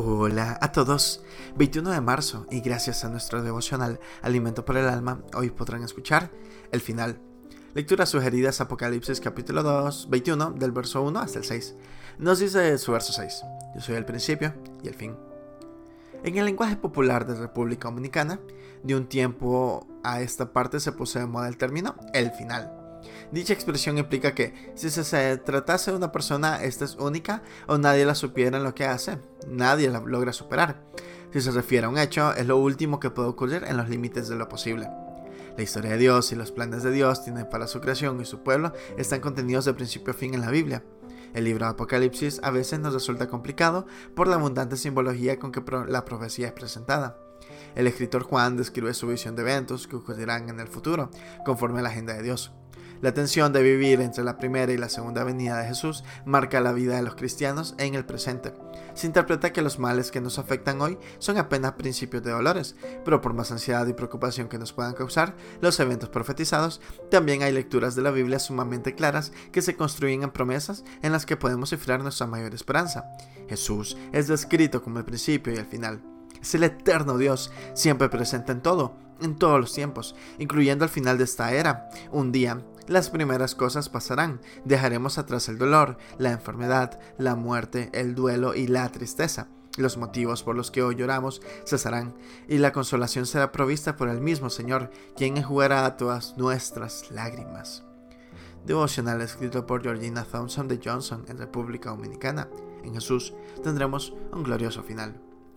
Hola a todos, 21 de marzo y gracias a nuestro devocional Alimento por el Alma, hoy podrán escuchar el final. Lecturas sugeridas Apocalipsis capítulo 2, 21 del verso 1 hasta el 6. Nos dice su verso 6, yo soy el principio y el fin. En el lenguaje popular de República Dominicana, de un tiempo a esta parte se puso de moda el término el final Dicha expresión implica que si se, tratase de una persona, esta es única o nadie la supiera en lo que hace, nadie la logra superar. Si se refiere a un hecho, es lo último que puede ocurrir en los límites de lo posible. La historia de Dios y los planes de Dios tienen para su creación y su pueblo están contenidos de principio a fin en la Biblia. El libro de Apocalipsis a veces nos resulta complicado por la abundante simbología con que la profecía es presentada. El escritor Juan describe su visión de eventos que ocurrirán en el futuro, conforme a la agenda de Dios. La tensión de vivir entre la primera y la segunda venida de Jesús marca la vida de los cristianos en el presente. Se interpreta que los males que nos afectan hoy son apenas principios de dolores, pero por más ansiedad y preocupación que nos puedan causar los eventos profetizados, también hay lecturas de la Biblia sumamente claras que se construyen en promesas en las que podemos cifrar nuestra mayor esperanza. Jesús es descrito como el principio y el final. Es el eterno Dios, siempre presente en todo, en todos los tiempos, incluyendo el final de esta era. Un día, las primeras cosas pasarán. Dejaremos atrás el dolor, la enfermedad, la muerte, el duelo y la tristeza. Los motivos por los que hoy lloramos cesarán, y la consolación será provista por el mismo Señor, quien enjugará todas nuestras lágrimas. Devocional escrito por Georgina Thompson de Johnson en República Dominicana. En Jesús tendremos un glorioso final.